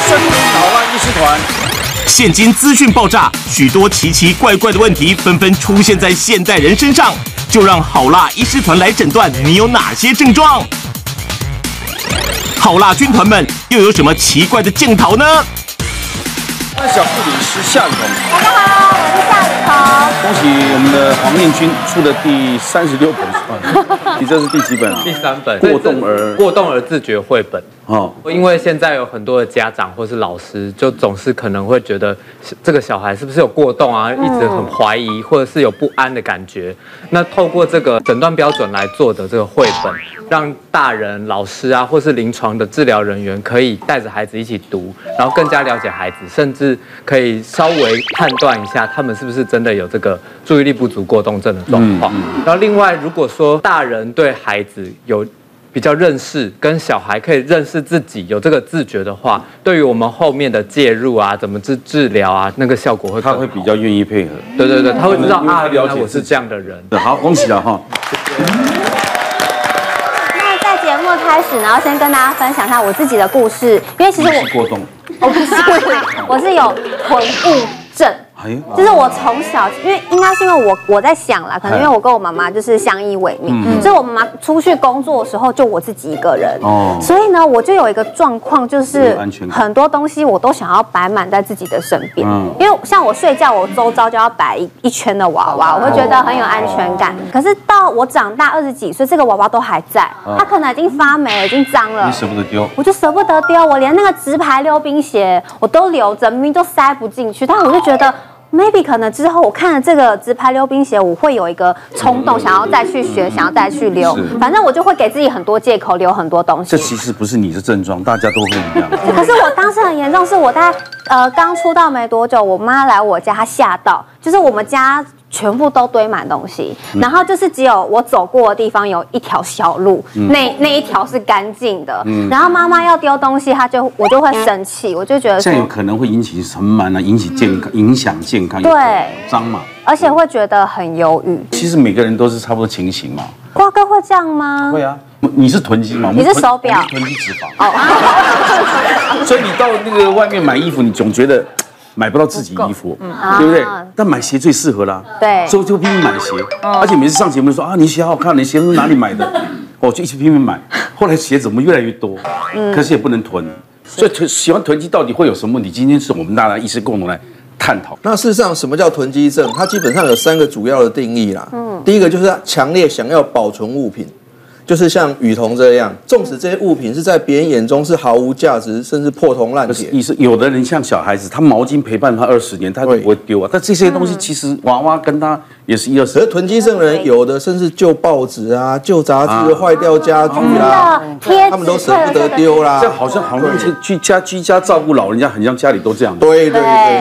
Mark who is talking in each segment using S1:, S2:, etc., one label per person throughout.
S1: 生命好辣医师团。
S2: 现今资讯爆炸，许多奇奇怪怪的问题纷纷出现在现代人身上，就让好辣医师团来诊断你有哪些症状。好辣军团们又有什么奇怪的镜头呢？
S1: 那小助理师夏雨桐，
S3: 大家好，我是夏雨桐。
S1: 恭喜我们的黄念君出的第三十六本书，你这是第几本啊？
S4: 第三本
S1: 过动儿
S4: 过动儿自觉绘本。
S1: 哦，
S4: 因为现在有很多的家长或是老师，就总是可能会觉得这个小孩是不是有过动啊，一直很怀疑，或者是有不安的感觉。那透过这个诊断标准来做的这个绘本，让大人、老师啊，或是临床的治疗人员可以带着孩子一起读，然后更加了解孩子，甚至可以稍微判断一下他们是不是真的有这个注意力不足过动症的状况。然后另外，如果说大人对孩子有比较认识，跟小孩可以认识自己有这个自觉的话，对于我们后面的介入啊，怎么治治疗啊，那个效果会
S1: 他会比较愿意配合。
S4: 对对对，他会知道啊，
S1: 了解
S4: 我是这样的人。
S1: 好，恭喜了哈。
S3: 那在节目开始，然后先跟大家分享一下我自己的故事，因为其实我
S1: 过动，
S3: 我不是，我是有囤物症。就是我从小，因为应该是因为我我在想啦，可能因为我跟我妈妈就是相依为命，所以我妈妈出去工作的时候就我自己一个人，哦，所以呢，我就有一个状况，就是很多东西我都想要摆满在自己的身边，因为像我睡觉，我周遭就要摆一一圈的娃娃，我会觉得很有安全感。可是到我长大二十几岁，这个娃娃都还在，它可能已经发霉了，已经脏了，
S1: 你舍不得丢，
S3: 我就舍不得丢，我连那个直排溜冰鞋我都留着，明明都塞不进去，但我就觉得。Maybe 可能之后我看了这个直拍溜冰鞋，我会有一个冲动，想要再去学，想要再去溜。反正我就会给自己很多借口，留很多东西。
S1: 这其实不是你的症状，大家都会一样。
S3: 可是我当时很严重，是我在呃刚出道没多久，我妈来我家，她吓到，就是我们家。全部都堆满东西，然后就是只有我走过的地方有一条小路，嗯、那那一条是干净的。嗯、然后妈妈要丢东西，她就我就会生气，我就觉得
S1: 这样有可能会引起尘螨啊，引起健康，影响健康。
S3: 对，
S1: 脏嘛，
S3: 而且会觉得很忧郁。
S1: 其实每个人都是差不多情形嘛。
S3: 瓜哥会这样吗？
S1: 会啊，你是囤积嘛？
S3: 你是手表，
S1: 囤积脂肪。哦，所以你到那个外面买衣服，你总觉得。买不到自己衣服，嗯、对不对？啊、但买鞋最适合啦。
S3: 对，
S1: 所以就拼命买鞋，哦、而且每次上节目说啊，你鞋好看，你鞋是哪里买的？我就一直拼命买。后来鞋怎么越来越多？嗯、可是也不能囤，所以囤喜欢囤积到底会有什么问题？今天是我们大家一起共同来探讨。
S5: 那事实上，什么叫囤积症？它基本上有三个主要的定义啦。嗯，第一个就是强烈想要保存物品。就是像雨桐这样，纵使这些物品是在别人眼中是毫无价值，甚至破铜烂铁。意思
S1: 有的人像小孩子，他毛巾陪伴他二十年，他都不会丢啊。但这些东西其实娃娃跟他也是一样。而
S5: 囤积症人有的甚至旧报纸啊、旧杂志、坏掉家具啊，他们都舍不得丢啦。
S1: 这好像好像去居家居家照顾老人家，很像家里都这样。
S5: 对对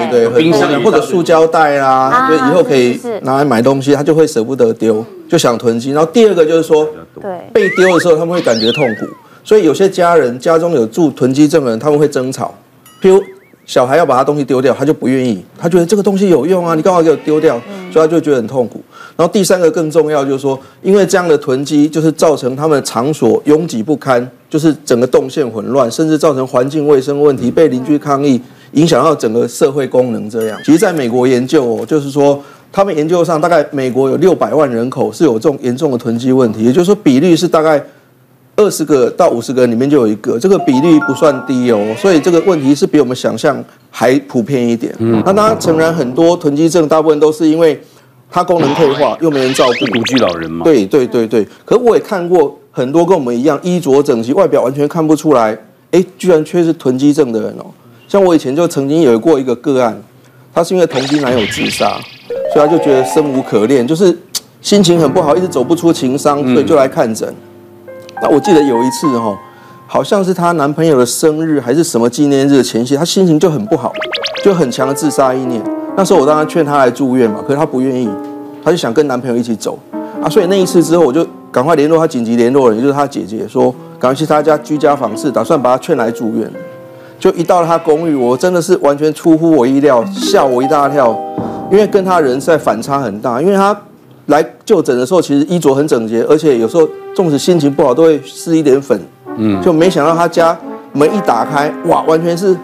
S5: 对对，冰箱或者塑胶袋啦，就以后可以拿来买东西，他就会舍不得丢。就想囤积，然后第二个就是说，对被丢的时候他们会感觉痛苦，所以有些家人家中有住囤积症的人，他们会争吵，譬如小孩要把他东西丢掉，他就不愿意，他觉得这个东西有用啊，你干嘛给我丢掉？所以他就觉得很痛苦。然后第三个更重要就是说，因为这样的囤积就是造成他们的场所拥挤不堪，就是整个动线混乱，甚至造成环境卫生问题，被邻居抗议，影响到整个社会功能。这样，其实在美国研究哦，就是说。他们研究上，大概美国有六百万人口是有这种严重的囤积问题，也就是说比率是大概二十个到五十个里面就有一个，这个比例不算低哦，所以这个问题是比我们想象还普遍一点。嗯，那当然诚然，很多囤积症大部分都是因为它功能退化，又没人照顾，
S1: 独居老人嘛。
S5: 对对对对，可我也看过很多跟我们一样衣着整齐，外表完全看不出来，哎，居然却是囤积症的人哦。像我以前就曾经有过一个个案，他是因为同居男友自杀。所以他就觉得生无可恋，就是心情很不好，一直走不出情伤，所以就来看诊。那我记得有一次哈，好像是她男朋友的生日还是什么纪念日前夕，她心情就很不好，就很强的自杀意念。那时候我当然劝她来住院嘛，可是她不愿意，她就想跟男朋友一起走啊。所以那一次之后，我就赶快联络她紧急联络人，也就是她姐姐，说赶快去她家居家访视，打算把她劝来住院。就一到她公寓，我真的是完全出乎我意料，吓我一大跳。因为跟他人在反差很大，因为她来就诊的时候，其实衣着很整洁，而且有时候纵使心情不好，都会施一点粉。嗯，就没想到他家门一打开，哇，完全是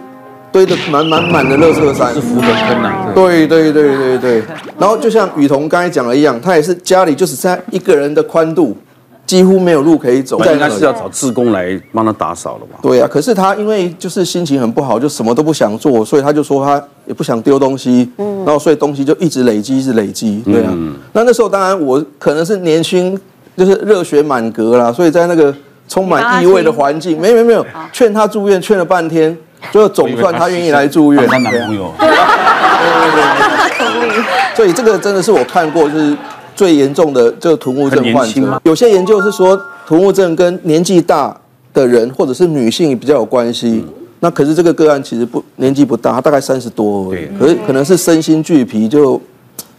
S5: 堆的满满满的垃圾山，
S1: 是福德坑呐。
S5: 对对对对对。然后就像雨桐刚才讲的一样，他也是家里就是在一个人的宽度，几乎没有路可以走。
S1: 应该是要找志工来帮他打扫了吧？
S5: 对啊，可是他因为就是心情很不好，就什么都不想做，所以他就说他也不想丢东西，嗯然后所以东西就一直累积，一直累积。对啊，那那时候当然我可能是年轻，就是热血满格啦，所以在那个充满异味的环境，没没没有劝他住院，劝了半天。最后总算他愿意来住院，
S1: 他男朋友。
S5: 对对对。所以这个真的是我看过就是最严重的这个囤物症患者。有些研究是说囤物症跟年纪大的人或者是女性比较有关系。那可是这个个案其实不年纪不大，他大概三十多而已。可是可能是身心俱疲就。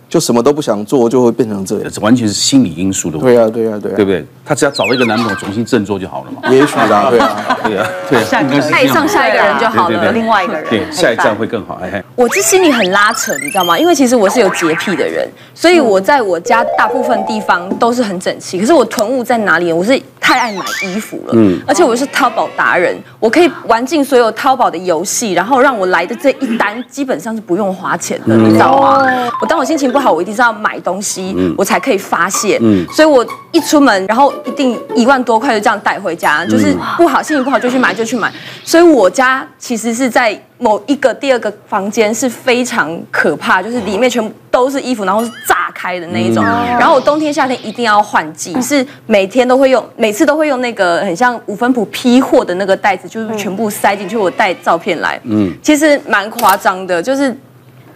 S5: 就什么都不想做，就会变成这样。
S1: 这完全是心理因素的问题。
S5: 对啊，对啊，对啊，
S1: 对不对？他只要找到一个男朋友重新振作就好了嘛。
S5: 也许啦，对啊，对啊，对啊。
S6: 爱上下一个人就好了，另外一个人。
S1: 对，下一站会更好。哎，
S6: 我这心里很拉扯，你知道吗？因为其实我是有洁癖的人，所以我在我家大部分地方都是很整齐。可是我囤物在哪里？我是太爱买衣服了，嗯，而且我是淘宝达人，我可以玩尽所有淘宝的游戏，然后让我来的这一单基本上是不用花钱的，你知道吗？我当我心情不好，我一定是要买。东西，我才可以发泄。嗯，所以我一出门，然后一定一万多块就这样带回家，就是不好，心情不好就去买，就去买。所以我家其实是在某一个第二个房间是非常可怕，就是里面全部都是衣服，然后是炸开的那一种。然后我冬天夏天一定要换季，是每天都会用，每次都会用那个很像五分埔批货的那个袋子，就是全部塞进去。我带照片来，嗯，其实蛮夸张的，就是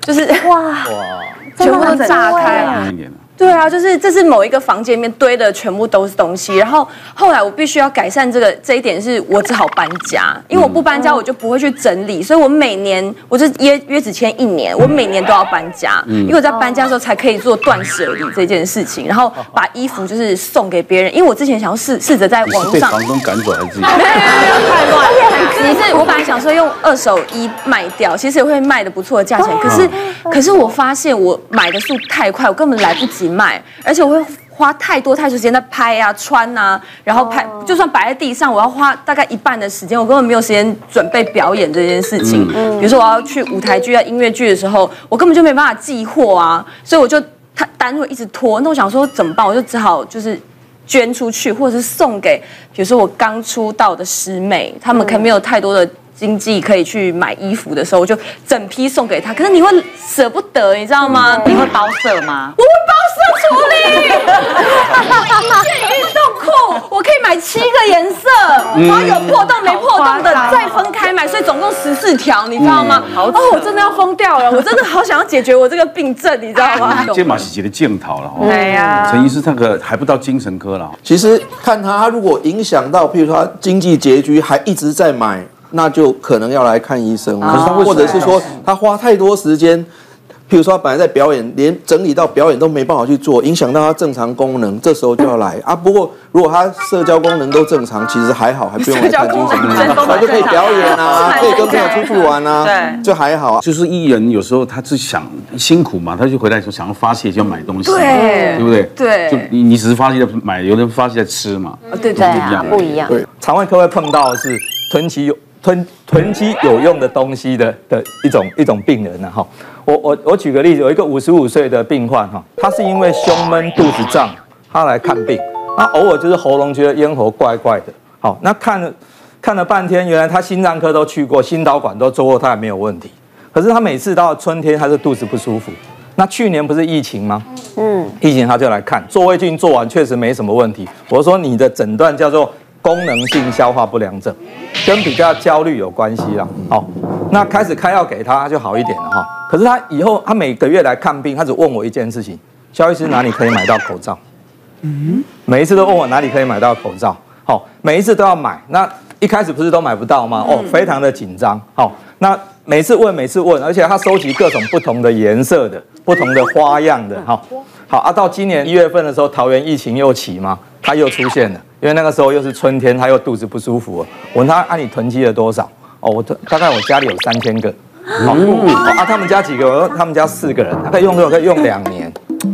S6: 就是哇哇。全部都炸开了。对啊，就是这是某一个房间里面堆的全部都是东西，然后后来我必须要改善这个这一点，是我只好搬家，因为我不搬家我就不会去整理，所以我每年我就约约只签一年，我每年都要搬家，因为我在搬家的时候才可以做断舍离这件事情，然后把衣服就是送给别人，因为我之前想要试试着在网上被
S1: 房东赶走还是 自己？没有
S6: 没有太乱，而且很急，是我本来想说用二手衣卖掉，其实也会卖的不错的价钱，可是可是我发现我买的速度太快，我根本来不及。卖，而且我会花太多太多时间在拍啊、穿啊，然后拍，就算摆在地上，我要花大概一半的时间，我根本没有时间准备表演这件事情。嗯，比如说我要去舞台剧啊、音乐剧的时候，我根本就没办法寄货啊，所以我就他单会一直拖。那我想说怎么办？我就只好就是捐出去，或者是送给，比如说我刚出道的师妹，他们可能没有太多的。经济可以去买衣服的时候，我就整批送给他。可是你会舍不得，你知道吗？
S7: 你会包色吗？
S6: 我会包色处理。一件运动裤，我可以买七个颜色，然后有破洞没破洞的再分开买，所以总共十四条，你知道吗？哦，我真的要疯掉了，我真的好想要解决我这个病症，你知道吗？
S1: 肩膀洗洁的镜头了，
S6: 对呀。
S1: 陈医师那个还不到精神科了。
S5: 其实看他，他如果影响到，譬如说他经济拮据，还一直在买。那就可能要来看医生，或者是说他花太多时间，譬如说他本来在表演，连整理到表演都没办法去做，影响到他正常功能，这时候就要来啊。不过如果他社交功能都正常，其实还好，还不用来看精神科，他就可以表演啊，可以跟朋友出去玩啊，对，就还好啊。
S1: 就是艺人有时候他是想辛苦嘛，他就回来的时候想要发泄，就要买东西，
S6: 对，
S1: 对不对？
S6: 对，
S1: 就你你只是发泄在买，有人发泄在吃嘛，
S8: 对对啊，不一样。
S5: 对，肠外科会碰到的是囤积有。囤囤积有用的东西的的一种一种病人呢哈，我我我举个例子，有一个五十五岁的病患哈，他是因为胸闷肚子胀，他来看病，那偶尔就是喉咙觉得咽喉怪怪的，好，那看了看了半天，原来他心脏科都去过，心导管都做过，他也没有问题，可是他每次到春天他就肚子不舒服，那去年不是疫情吗？嗯，疫情他就来看，做胃镜做完确实没什么问题，我说你的诊断叫做。功能性消化不良症，跟比较焦虑有关系啦。好，那开始开药给他，他就好一点了哈。可是他以后他每个月来看病，他只问我一件事情：肖医师哪里可以买到口罩？嗯，每一次都问我哪里可以买到口罩。好，每一次都要买。那一开始不是都买不到吗？哦，非常的紧张。好，那每次问，每次问，而且他收集各种不同的颜色的、不同的花样的。好，好啊，到今年一月份的时候，桃园疫情又起嘛，他又出现了。因为那个时候又是春天，他又肚子不舒服了。我问他：“啊，你囤积了多少？”哦，我大概我家里有三千个。好，啊，他们家几个？我说他们家四个人，他可以用多久？可以用两年。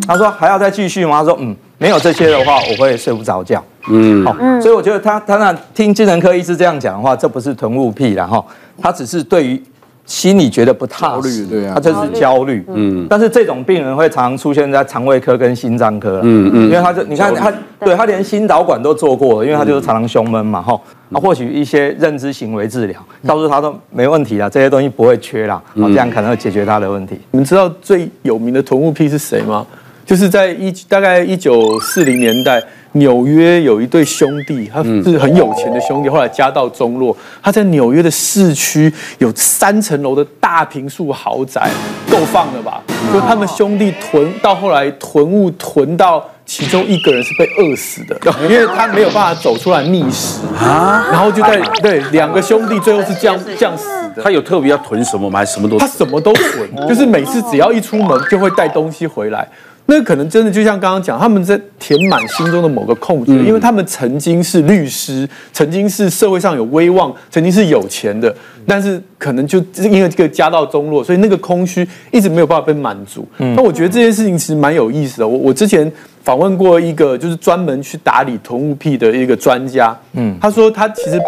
S5: 他说还要再继续吗？他说嗯，没有这些的话，我会睡不着觉。嗯，好，所以我觉得他他那听精神科医师这样讲的话，这不是囤物癖啦哈，他只是对于
S7: 心里觉得不踏实，对啊，他就是焦虑，嗯，但是这种病人会常常出现在肠胃科跟心脏科，嗯嗯，因为他就你看他，对他连心导管都做过了，因为他就是常常胸闷嘛，哈，那或许一些认知行为治疗，告诉他都没问题啦，这些东西不会缺啦，这样可能会解决他的问题。
S9: 你们知道最有名的囤物癖是谁吗？就是在一大概一九四零年代。纽约有一对兄弟，他是很有钱的兄弟，后来家道中落。他在纽约的市区有三层楼的大平数豪宅，够放了吧？就他们兄弟囤到后来囤物囤到其中一个人是被饿死的，因为他没有办法走出来觅食啊。然后就在对两个兄弟最后是这样这样死的。
S1: 他有特别要囤什么吗？还是什么都？
S9: 他什么都囤，就是每次只要一出门就会带东西回来。那可能真的就像刚刚讲，他们在填满心中的某个空缺，因为他们曾经是律师，曾经是社会上有威望，曾经是有钱的，但是可能就因为这个家道中落，所以那个空虚一直没有办法被满足。那我觉得这件事情其实蛮有意思的。我我之前访问过一个就是专门去打理囤物癖的一个专家，嗯，他说他其实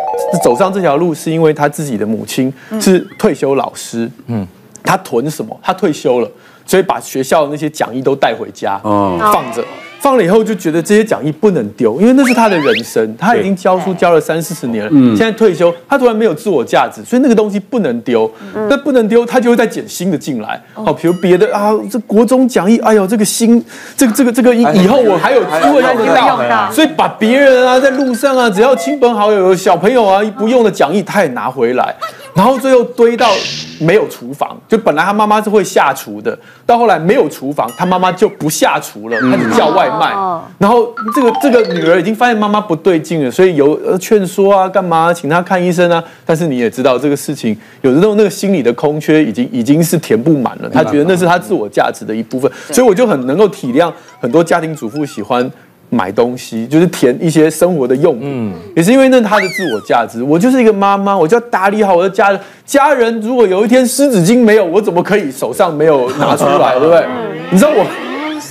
S9: 走上这条路是因为他自己的母亲是退休老师，嗯，他囤什么？他退休了。所以把学校的那些讲义都带回家，放着，放了以后就觉得这些讲义不能丢，因为那是他的人生，他已经教书教了三四十年了，现在退休，他突然没有自我价值，所以那个东西不能丢，那不能丢，他就会再捡新的进来，好，比如别的啊，这国中讲义，哎呦，这个新，这个这个这个以以后我还有机会要用到，所以把别人啊在路上啊，只要亲朋好友、小朋友啊不用的讲义，他也拿回来。然后最后堆到没有厨房，就本来他妈妈是会下厨的，到后来没有厨房，他妈妈就不下厨了，开始叫外卖。然后这个这个女儿已经发现妈妈不对劲了，所以有劝说啊，干嘛请她看医生啊。但是你也知道这个事情，有的时候那个心理的空缺已经已经是填不满了，她觉得那是她自我价值的一部分，所以我就很能够体谅很多家庭主妇喜欢。买东西就是填一些生活的用品，嗯，也是因为那是他的自我价值。我就是一个妈妈，我就要打理好我的家人。家人如果有一天湿纸巾没有，我怎么可以手上没有拿出来，对不对？你知道我，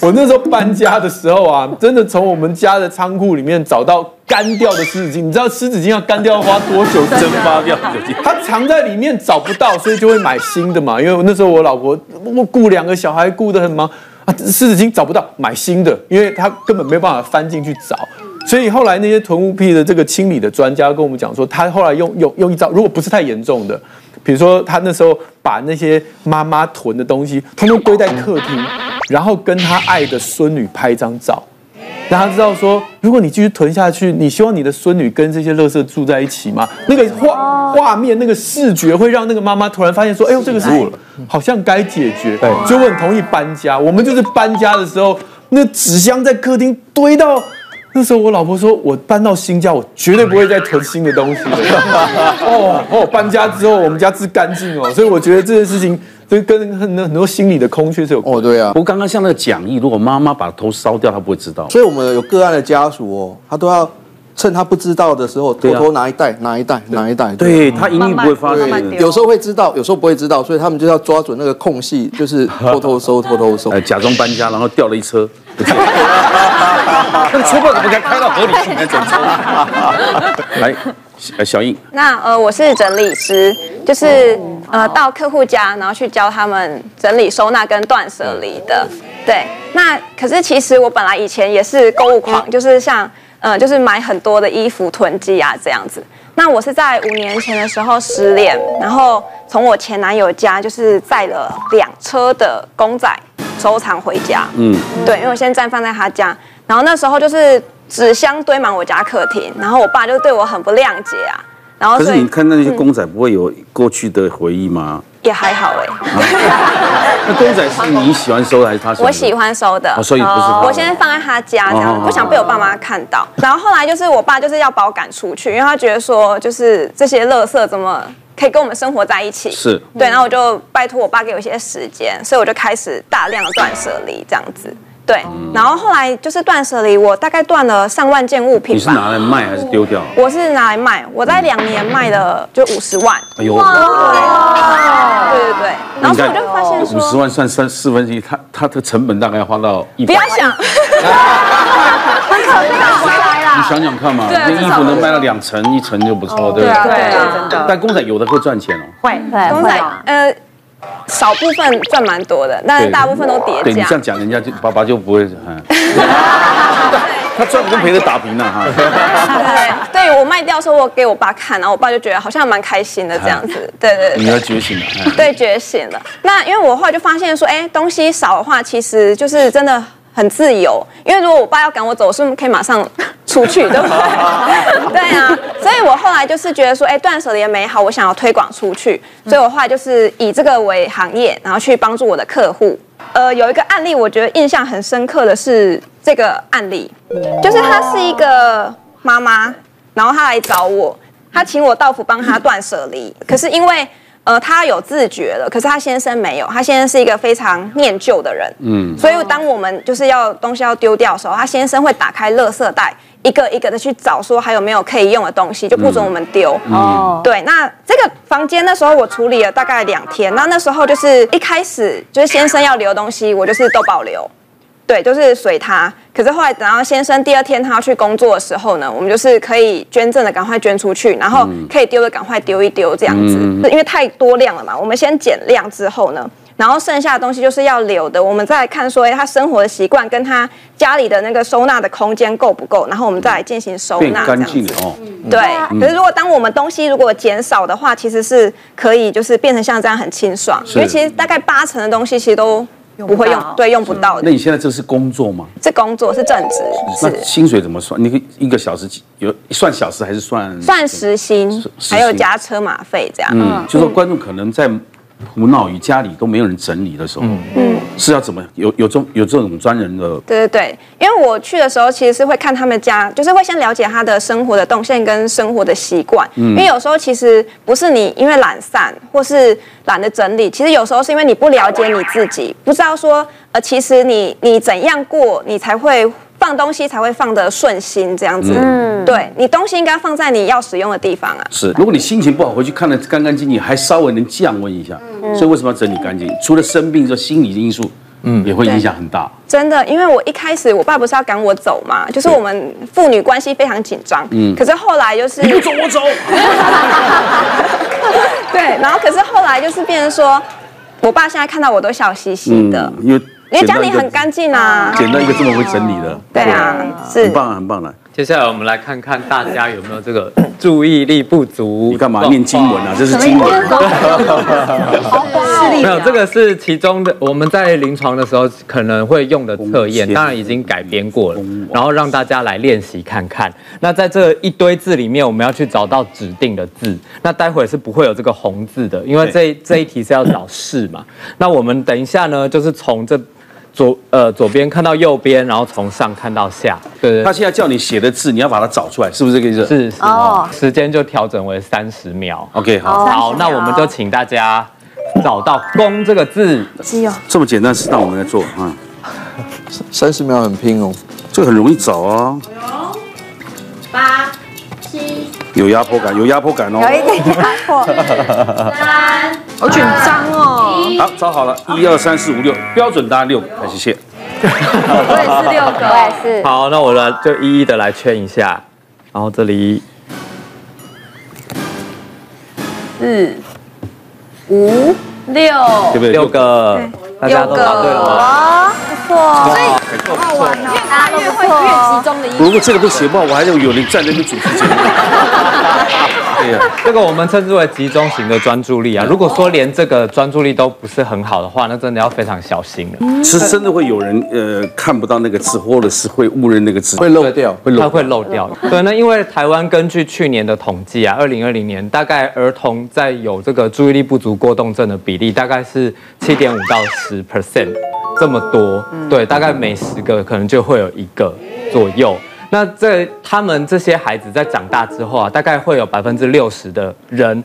S9: 我那时候搬家的时候啊，真的从我们家的仓库里面找到干掉的湿纸巾。你知道湿纸巾要干掉要花多久蒸发掉？它藏在里面找不到，所以就会买新的嘛。因为那时候我老婆我顾两个小孩顾得很忙。湿纸巾找不到，买新的，因为他根本没有办法翻进去找，所以后来那些囤物癖的这个清理的专家跟我们讲说，他后来用用用一招，如果不是太严重的，比如说他那时候把那些妈妈囤的东西通通堆在客厅，然后跟他爱的孙女拍一张照。让他知道说，如果你继续囤下去，你希望你的孙女跟这些垃圾住在一起吗？那个画画面，那个视觉会让那个妈妈突然发现说，哎呦，这个事情好像该解决。对，所以我很同意搬家。我们就是搬家的时候，那纸箱在客厅堆到，那时候我老婆说，我搬到新家，我绝对不会再囤新的东西了。哦哦，搬家之后我们家治干净哦，所以我觉得这件事情。所以跟很多很多心理的空缺是有
S5: 哦，对啊。
S1: 不过刚刚像那个讲义，如果妈妈把头烧掉，她不会知道。
S5: 所以我们有个案的家属哦，他都要趁他不知道的时候，偷偷拿一袋，拿一袋，拿一袋。
S1: 对，他一定不会发现。
S5: 有时候会知道，有时候不会知道，所以他们就要抓准那个空隙，就是 偷偷收，偷偷收。
S1: 假装搬家，然后掉了一车。那个车库怎么敢开到河里去？来整车。来。呃，小印，
S10: 那呃，我是整理师，就是呃，到客户家，然后去教他们整理、收纳跟断舍离的。对，那可是其实我本来以前也是购物狂，就是像呃，就是买很多的衣服囤积啊这样子。那我是在五年前的时候失恋，然后从我前男友家就是载了两车的公仔收藏回家。嗯，对，因为我现在暂放在他家，然后那时候就是。纸箱堆满我家客厅，然后我爸就对我很不谅解啊。然后
S1: 可是你看那些公仔，不会有过去的回忆吗？
S10: 也还好哎。
S1: 那公仔是你喜欢收的还是他喜欢？
S10: 我喜欢收的。
S1: 所以不是他。
S10: 我现在放在他家，这样不想被我爸妈看到。然后后来就是我爸就是要把我赶出去，因为他觉得说就是这些垃圾怎么可以跟我们生活在一起？
S1: 是
S10: 对。然后我就拜托我爸给我一些时间，所以我就开始大量的断舍离这样子。对，然后后来就是断舍离，我大概断了上万件物品。
S1: 你是拿来卖还是丢掉？
S10: 我是拿来卖，我在两年卖了就五十万。哎呦，哇！对对对，然后所以我就发现说，
S1: 五十万算三四分之一，它它的成本大概要花到一百。
S10: 不要想，很可怕，回来了。
S1: 你想想看嘛，这衣服能卖到两层、一层就不错，对不对？
S10: 对，真的。
S1: 但公仔有的会赚钱哦。
S10: 会，公仔呃，少部分赚蛮多的，但是大部分都叠加。
S1: 对你这样讲，人家就爸爸就不会。他赚跟赔的打平了哈。
S10: 对，对我卖掉的时候，我给我爸看，然后我爸就觉得好像蛮开心的这样子。对对。
S1: 女儿觉醒了。
S10: 对，觉醒了。那因为我后来就发现说，哎，东西少的话，其实就是真的很自由。因为如果我爸要赶我走，我是不是可以马上出去，对不对？对啊。所以我后来就是觉得说，哎，断舍离的美好，我想要推广出去。所以我后来就是以这个为行业，然后去帮助我的客户。呃，有一个案例，我觉得印象很深刻的是这个案例，就是她是一个妈妈，然后她来找我，她请我到府帮她断舍离。可是因为呃她有自觉了，可是她先生没有，她先生是一个非常念旧的人，嗯，所以当我们就是要东西要丢掉的时候，她先生会打开垃圾袋。一个一个的去找，说还有没有可以用的东西，就不准我们丢。哦、嗯，对，那这个房间那时候我处理了大概两天，那那时候就是一开始就是先生要留的东西，我就是都保留，对，就是随他。可是后来等到先生第二天他要去工作的时候呢，我们就是可以捐赠的赶快捐出去，然后可以丢的赶快丢一丢这样子，嗯、因为太多量了嘛，我们先减量之后呢。然后剩下的东西就是要留的，我们再来看说，哎，他生活的习惯跟他家里的那个收纳的空间够不够，然后我们再来进行收纳。变干净了哦。对，可是如果当我们东西如果减少的话，其实是可以就是变成像这样很清爽，因为其实大概八成的东西其实都不会用，对，用不到的。
S1: 那你现在这是工作吗？
S10: 这工作是正职。
S1: 那薪水怎么算？你一个小时有算小时还是算？
S10: 算时薪，还有加车马费这样。
S1: 嗯，就说观众可能在。胡闹与家里都没有人整理的时候，嗯，是要怎么有有这有这种专人的？
S10: 对对对，因为我去的时候其实是会看他们家，就是会先了解他的生活的动线跟生活的习惯。嗯，因为有时候其实不是你因为懒散或是懒得整理，其实有时候是因为你不了解你自己，不知道说呃，其实你你怎样过，你才会。放东西才会放得顺心，这样子。嗯，对，你东西应该放在你要使用的地方啊。
S1: 是，如果你心情不好，回去看得干干净净，还稍微能降温一下。嗯，所以为什么要整理干净？除了生病，这心理因素，嗯，也会影响很大。
S10: 真的，因为我一开始我爸不是要赶我走嘛，就是我们父女关系非常紧张。嗯，可是后来就是
S1: 你不走我走。
S10: 对，然后可是后来就是变成说，我爸现在看到我都笑嘻嘻的。嗯因为家里很干净啊，
S1: 捡到一个这么会整理的，
S10: 对啊，是
S1: 很棒啊，很棒的。
S4: 接下来我们来看看大家有没有这个 注意力不足。
S1: 你干嘛念经文啊？这是经文。
S4: 没有，这个是其中的。我们在临床的时候可能会用的测验，当然已经改编过了，然后让大家来练习看看。那在这一堆字里面，我们要去找到指定的字。那待会是不会有这个红字的，因为这这一题是要找是嘛。那我们等一下呢，就是从这。左呃左边看到右边，然后从上看到下。对对。
S1: 他现在叫你写的字，你要把它找出来，是不是这个意思？
S4: 是是。哦。时间就调整为三十秒。
S1: OK，好。
S4: 好，那我们就请大家找到“公”这个字。
S1: 这么简单，是让我们来做啊。
S5: 三十秒很拼哦，
S1: 这个很容易找啊。
S11: 八七。
S1: 有压迫感，有压迫感哦。
S8: 有一点压迫。
S11: 三。
S6: 好紧
S1: 张找好了，一二三四五六，标准答案六个，谢谢。
S6: 我也是六个，
S8: 我也是。
S4: 好，那我来就一一的来圈一下，然后这里
S6: 四五六，
S4: 对不对？六个，大家都答对了吗？
S6: 不错，所以好玩哦，越答越会越集中的意思。
S1: 如果这个都写不好，我还是有人站在那边主持节目。
S4: 对，这个我们称之为集中型的专注力啊。如果说连这个专注力都不是很好的话，那真的要非常小心了。
S1: 是真的会有人呃看不到那个字，或者是会误认那个字，
S5: 会漏掉，
S4: 会漏，它会漏掉。对，那因为台湾根据去年的统计啊，二零二零年大概儿童在有这个注意力不足过动症的比例大概是七点五到十 percent 这么多。对，大概每十个可能就会有一个左右。那在他们这些孩子在长大之后啊，大概会有百分之六十的人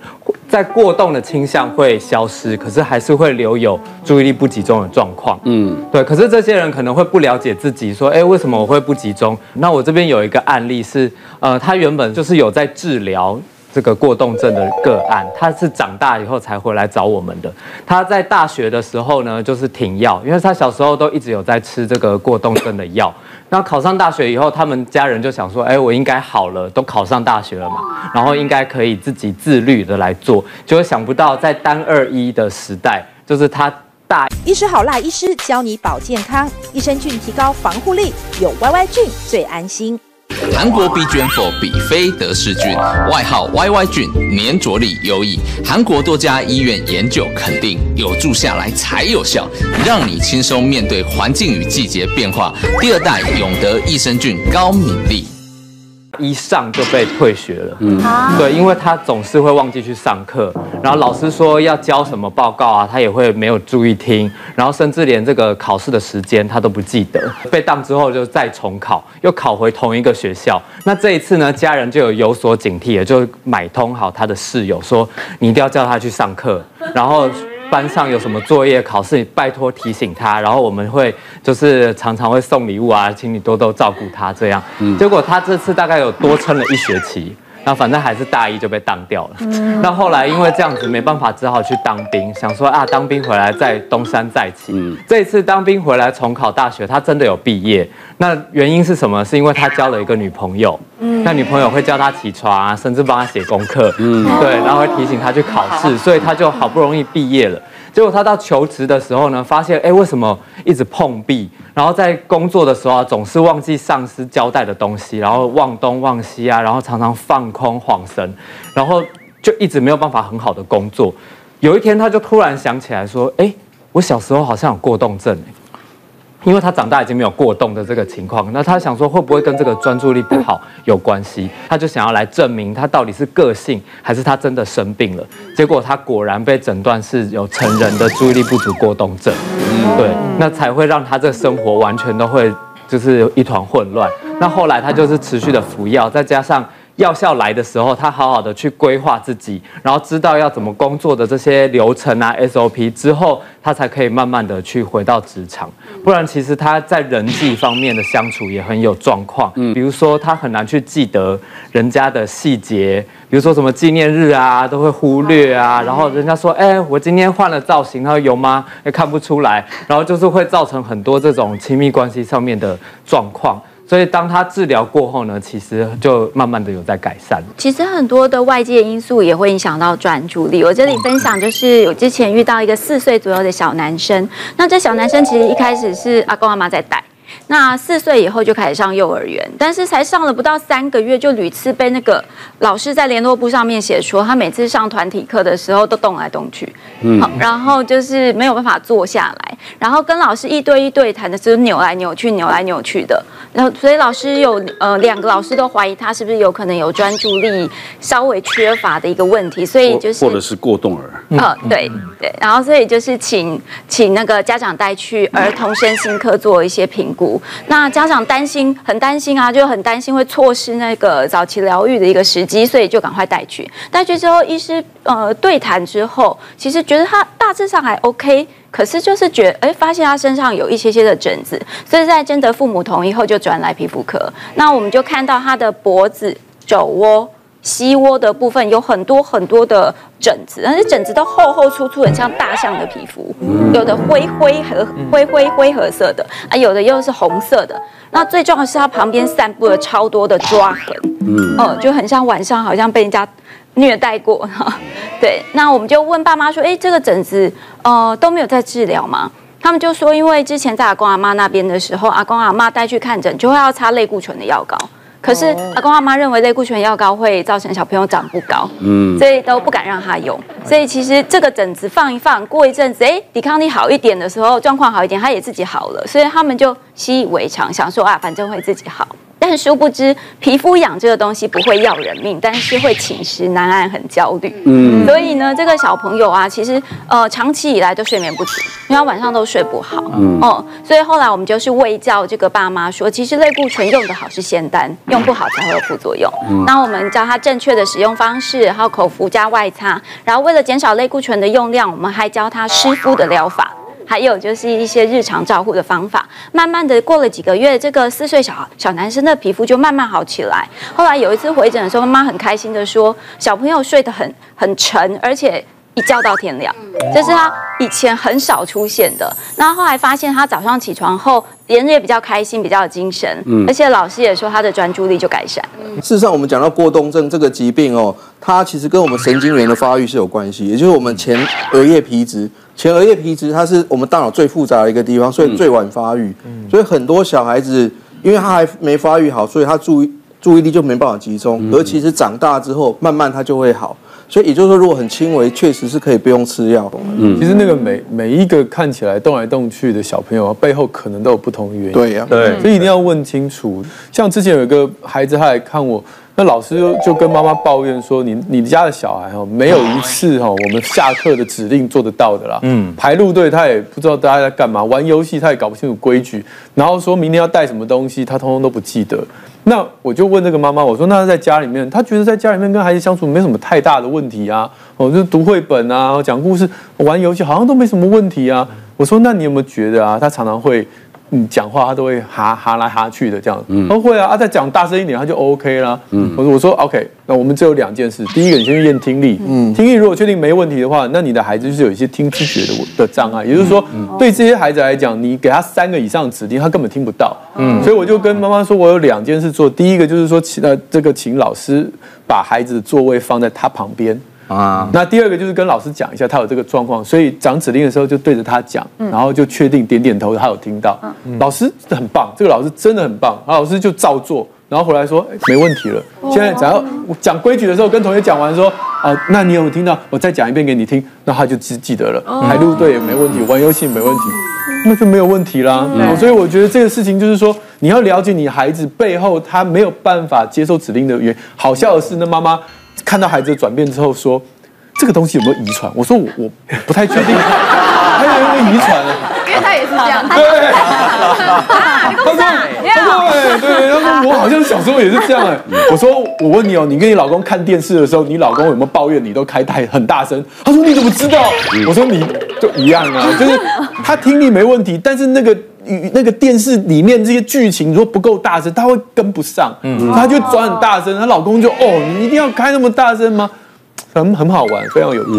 S4: 在过动的倾向会消失，可是还是会留有注意力不集中的状况。嗯，对。可是这些人可能会不了解自己，说，哎，为什么我会不集中？那我这边有一个案例是，呃，他原本就是有在治疗这个过动症的个案，他是长大以后才回来找我们的。他在大学的时候呢，就是停药，因为他小时候都一直有在吃这个过动症的药。那考上大学以后，他们家人就想说，哎，我应该好了，都考上大学了嘛，然后应该可以自己自律的来做。结果想不到，在单二一的时代，就是他大
S12: 医师好辣医师教你保健康，益生菌提高防护力，有 YY 菌最安心。
S13: 韩国 B 卷 for 比菲德氏菌，外号 YY 菌，粘着力优异，韩国多家医院研究肯定有住下来才有效，让你轻松面对环境与季节变化。第二代永德益生菌高敏力。
S4: 一上就被退学了，嗯，对，因为他总是会忘记去上课，然后老师说要交什么报告啊，他也会没有注意听，然后甚至连这个考试的时间他都不记得。被当之后就再重考，又考回同一个学校。那这一次呢，家人就有有所警惕，也就买通好他的室友，说你一定要叫他去上课，然后。班上有什么作业、考试，你拜托提醒他，然后我们会就是常常会送礼物啊，请你多多照顾他这样。嗯，结果他这次大概有多撑了一学期。那反正还是大一就被当掉了。那后来因为这样子没办法，只好去当兵，想说啊，当兵回来再东山再起。这一次当兵回来重考大学，他真的有毕业。那原因是什么？是因为他交了一个女朋友。那女朋友会叫他起床啊，甚至帮他写功课。嗯，对，然后会提醒他去考试，所以他就好不容易毕业了。结果他到求职的时候呢，发现哎，为什么一直碰壁？然后在工作的时候啊，总是忘记上司交代的东西，然后忘东忘西啊，然后常常放空晃神，然后就一直没有办法很好的工作。有一天，他就突然想起来说：“哎，我小时候好像有过动症。”因为他长大已经没有过动的这个情况，那他想说会不会跟这个专注力不好有关系？他就想要来证明他到底是个性还是他真的生病了。结果他果然被诊断是有成人的注意力不足过动症，对，那才会让他这个生活完全都会就是一团混乱。那后来他就是持续的服药，再加上。药效来的时候，他好好的去规划自己，然后知道要怎么工作的这些流程啊 SOP 之后，他才可以慢慢的去回到职场。不然，其实他在人际方面的相处也很有状况。嗯，比如说他很难去记得人家的细节，比如说什么纪念日啊，都会忽略啊。然后人家说，哎，我今天换了造型，他说有吗？也看不出来。然后就是会造成很多这种亲密关系上面的状况。所以当他治疗过后呢，其实就慢慢的有在改善。
S8: 其实很多的外界因素也会影响到专注力。我这里分享就是，我之前遇到一个四岁左右的小男生，那这小男生其实一开始是阿公阿妈在带。那四岁以后就开始上幼儿园，但是才上了不到三个月，就屡次被那个老师在联络簿上面写说，他每次上团体课的时候都动来动去，嗯，然后就是没有办法坐下来，然后跟老师一对一对谈的时候扭来扭去，扭来扭去的，然后所以老师有呃两个老师都怀疑他是不是有可能有专注力稍微缺乏的一个问题，所以就是
S1: 或者是过动儿，
S8: 嗯、呃，对对，然后所以就是请请那个家长带去儿童身心科做一些评估。那家长担心，很担心啊，就很担心会错失那个早期疗愈的一个时机，所以就赶快带去。带去之后，医师呃对谈之后，其实觉得他大致上还 OK，可是就是觉得哎，发现他身上有一些些的疹子，所以在征得父母同意后，就转来皮肤科。那我们就看到他的脖子、肘窝。膝窝的部分有很多很多的疹子，但是疹子都厚厚粗粗，很像大象的皮肤，有的灰灰和灰灰灰褐色的啊，有的又是红色的。那最重要的是他旁边散布了超多的抓痕，嗯，嗯，就很像晚上好像被人家虐待过哈。对，那我们就问爸妈说，哎，这个疹子呃都没有在治疗吗？他们就说，因为之前在阿公阿妈那边的时候，阿公阿妈带去看诊，就会要擦类固醇的药膏。可是阿公阿妈认为类固醇药膏会造成小朋友长不高，嗯，所以都不敢让他用。所以其实这个疹子放一放，过一阵子，哎，抵抗力好一点的时候，状况好一点，他也自己好了。所以他们就习以为常，想说啊，反正会自己好。但殊不知，皮肤痒这个东西不会要人命，但是会寝食难安，很焦虑。嗯，所以呢，这个小朋友啊，其实呃，长期以来都睡眠不足，因为他晚上都睡不好。嗯，哦，所以后来我们就是喂教这个爸妈说，其实类固醇用得好是仙丹，用不好才会有副作用。嗯，那我们教他正确的使用方式，还有口服加外擦，然后为了减少类固醇的用量，我们还教他湿敷的疗法。
S10: 还有就是一些日常照护的方法。慢慢的过了几个月，这个四岁小小男生的皮肤就慢慢好起来。后来有一次回诊的时候，妈妈很开心的说，小朋友睡得很很沉，而且。一觉到天亮，这是他以前很少出现的。那后来发现他早上起床后，人也比较开心，比较有精神。嗯，而且老师也说他的专注力就改善。
S5: 事实上，我们讲到过动症这个疾病哦，它其实跟我们神经元的发育是有关系，也就是我们前额叶皮质。前额叶皮质它是我们大脑最复杂的一个地方，所以最晚发育。所以很多小孩子，因为他还没发育好，所以他注意注意力就没办法集中。而其实长大之后，慢慢他就会好。所以也就是说，如果很轻微，确实是可以不用吃药。
S9: 嗯，其实那个每每一个看起来动来动去的小朋友，背后可能都有不同的原因。
S5: 对呀，
S9: 对，所以一定要问清楚。像之前有一个孩子，他来看我，那老师就就跟妈妈抱怨说：“你你家的小孩哈，没有一次哈，我们下课的指令做得到的啦。嗯，排路队他也不知道大家在干嘛，玩游戏他也搞不清楚规矩，然后说明天要带什么东西，他通通都不记得。”那我就问这个妈妈，我说：“那在家里面，他觉得在家里面跟孩子相处没什么太大的问题啊，哦，就读绘本啊，讲故事、玩游戏，好像都没什么问题啊。”我说：“那你有没有觉得啊，他常常会？”嗯，讲话他都会哈哈来哈去的这样，嗯，都会啊，啊再讲大声一点他就 OK 啦，嗯，我说我说 OK，那我们只有两件事，第一个你先去验听力，嗯，听力如果确定没问题的话，那你的孩子就是有一些听知觉的的障碍，也就是说，对这些孩子来讲，你给他三个以上的指令，他根本听不到，嗯，所以我就跟妈妈说，我有两件事做，第一个就是说，请呃这个请老师把孩子的座位放在他旁边。啊，那第二个就是跟老师讲一下他有这个状况，所以讲指令的时候就对着他讲，然后就确定点点头，他有听到。老师很棒，这个老师真的很棒，然后老师就照做，然后回来说没问题了。现在只要讲规矩的时候，跟同学讲完说，啊，那你有没有听到？我再讲一遍给你听，那他就记记得了。排路队也没问题，玩游戏没问题，那就没有问题啦。所以我觉得这个事情就是说，你要了解你孩子背后他没有办法接受指令的原因。好笑的是，那妈妈。看到孩子的转变之后，说这个东西有没有遗传？我说我我不太确定，还有没有遗传？
S6: 因为他也是这样。
S9: 对，他说，他说，哎，对，他说我好像小时候也是这样哎。我说我问你哦，你跟你老公看电视的时候，你老公有没有抱怨你都开太很大声？他说你怎么知道？我说你就一样啊，就是他听力没问题，但是那个与那个电视里面这些剧情如果不够大声，他会跟不上，嗯，他就转很大声，她老公就哦，你一定要开那么大声吗？很很好玩，非常有趣。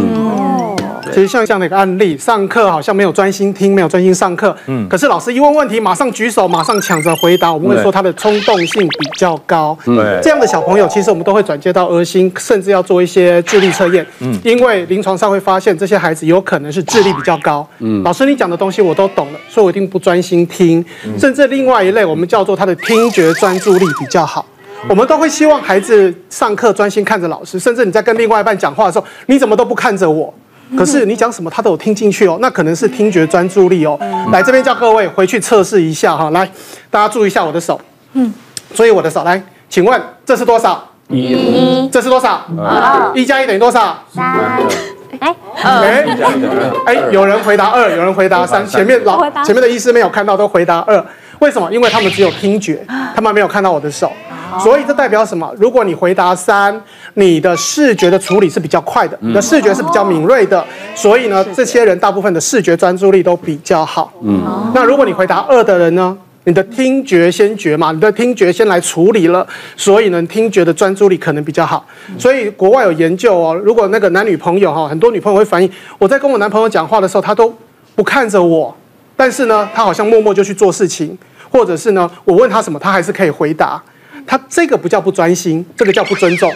S14: 其实像这样的一个案例，上课好像没有专心听，没有专心上课。嗯。可是老师一问问题，马上举手，马上抢着回答。我们会说他的冲动性比较高。对。这样的小朋友，其实我们都会转接到儿心，甚至要做一些智力测验。嗯。因为临床上会发现，这些孩子有可能是智力比较高。嗯。老师，你讲的东西我都懂了，所以我一定不专心听。甚至另外一类，我们叫做他的听觉专注力比较好。我们都会希望孩子上课专心看着老师，甚至你在跟另外一半讲话的时候，你怎么都不看着我？可是你讲什么他都有听进去哦，那可能是听觉专注力哦。来这边叫各位回去测试一下哈，来大家注意一下我的手，嗯，注意我的手，来，请问这是多少？一。这是多少？二。一加一等于多少？三。哎，哎，哎，有人回答二，有人回答三，前面老前面的医师没有看到都回答二，为什么？因为他们只有听觉，他们没有看到我的手。所以这代表什么？如果你回答三，你的视觉的处理是比较快的，你的视觉是比较敏锐的，所以呢，这些人大部分的视觉专注力都比较好。嗯，那如果你回答二的人呢？你的听觉先觉嘛，你的听觉先来处理了，所以呢，听觉的专注力可能比较好。所以国外有研究哦，如果那个男女朋友哈，很多女朋友会反映，我在跟我男朋友讲话的时候，他都不看着我，但是呢，他好像默默就去做事情，或者是呢，我问他什么，他还是可以回答。他这个不叫不专心，这个叫不尊重。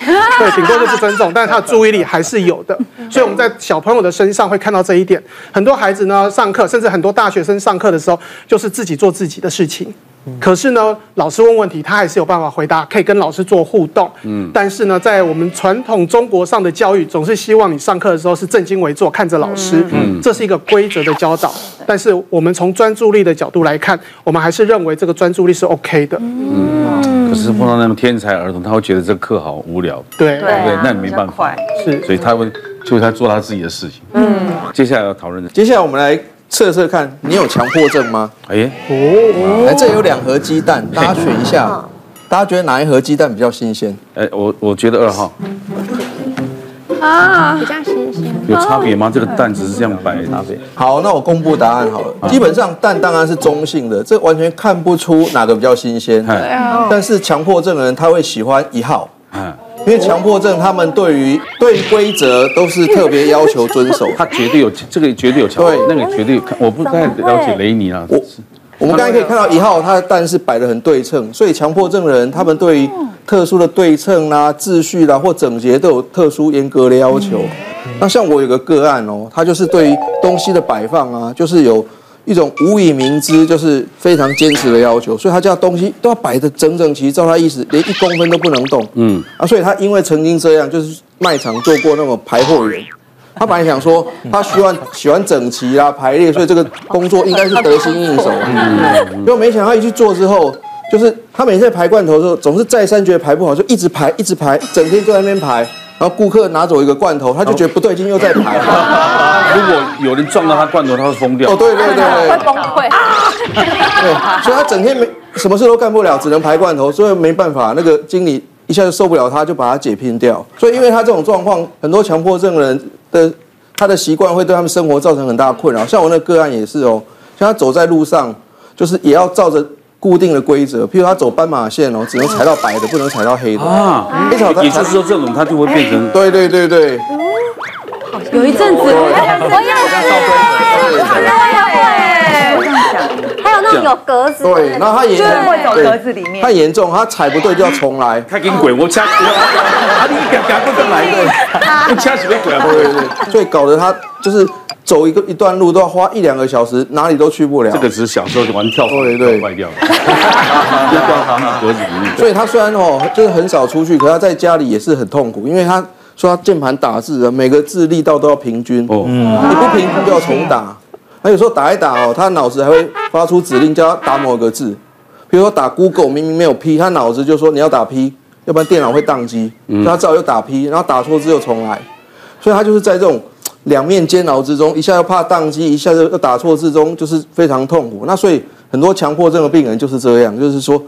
S14: 对，顶多是不尊重，但是他的注意力还是有的。所以我们在小朋友的身上会看到这一点。很多孩子呢，上课，甚至很多大学生上课的时候，就是自己做自己的事情。可是呢，老师问问题，他还是有办法回答，可以跟老师做互动。嗯。但是呢，在我们传统中国上的教育，总是希望你上课的时候是正襟危坐，看着老师。嗯。这是一个规则的教导。但是我们从专注力的角度来看，我们还是认为这个专注力是 OK 的。嗯。
S1: 可是碰到那种天才儿童，他会觉得这个课好无聊。
S14: 对。
S1: 对对，那你没办法。是。所以他会就他做他自己的事情。嗯。接下来要讨论的，
S5: 接下来我们来。测测看，你有强迫症吗？哎，哦，哎，这有两盒鸡蛋，大家选一下，大家觉得哪一盒鸡蛋比较新鲜？
S1: 哎，我我觉得二号。
S10: 啊，比较新鲜。
S1: 有差别吗？这个蛋只是这样摆差别。
S5: 好，那我公布答案好了。基本上蛋当然是中性的，这完全看不出哪个比较新鲜。对啊。但是强迫症的人他会喜欢一号。嗯。因为强迫症他们对于对规则都是特别要求遵守。
S1: 他绝对有这个绝对有强迫，对，那个绝对有看。我不太了解雷尼啊。
S5: 我我们刚才可以看到一号，他的蛋是摆的很对称，所以强迫症的人他们对于特殊的对称啦、秩序啦或整洁都有特殊严格的要求。那像我有个个案哦，他就是对于东西的摆放啊，就是有一种无以明之，就是非常坚持的要求，所以他家东西都要摆得整整齐，照他意思，连一公分都不能动。嗯啊，所以他因为曾经这样，就是卖场做过那种排货员，他本来想说他喜欢喜欢整齐啊排列，所以这个工作应该是得心应手。嗯，结果没想到一去做之后，就是他每次在排罐头的时候，总是再三觉得排不好，就一直排一直排，整天都在那边排。然后顾客拿走一个罐头，他就觉得不对劲，又在排。
S1: 如果有人撞到他罐头，他会疯掉。
S5: 哦，对对对对，
S10: 会崩溃。
S5: 对，所以他整天没什么事都干不了，只能排罐头，所以没办法，那个经理一下就受不了他，就把他解聘掉。所以因为他这种状况，很多强迫症人的他的习惯会对他们生活造成很大的困扰。像我那个个案也是哦，像他走在路上，就是也要照着。固定的规则，譬如他走斑马线哦，只能踩到白的，不能踩到黑的啊。
S1: 也就是说，这种它就会变成
S5: 对对对对。
S6: 有一阵子，我也是，我也
S8: 会。还有那种有格子，
S5: 对，然后他严
S6: 会走格子里面，
S5: 他严重，他踩不对就要重来。
S1: 他跟鬼，我掐，啊你赶赶不上来的，不掐死被鬼啊！
S5: 对对对，所以搞得他就是。走一个一段路都要花一两个小时，哪里都去不了。
S1: 这个只是小时候就玩跳，对对，坏掉了。
S5: 所以他虽然哦，就是很少出去，可他在家里也是很痛苦，因为他说他键盘打字啊，每个字力道都要平均哦，你不平均就要重打。他有时候打一打哦，他脑子还会发出指令叫他打某个字，比如说打 Google，明明没有 P，他脑子就说你要打 P，要不然电脑会宕机。他只好又打 P，然后打错字又重来，所以他就是在这种。两面煎熬之中，一下又怕宕机，一下又又打错之中，就是非常痛苦。那所以很多强迫症的病人就是这样，就是说。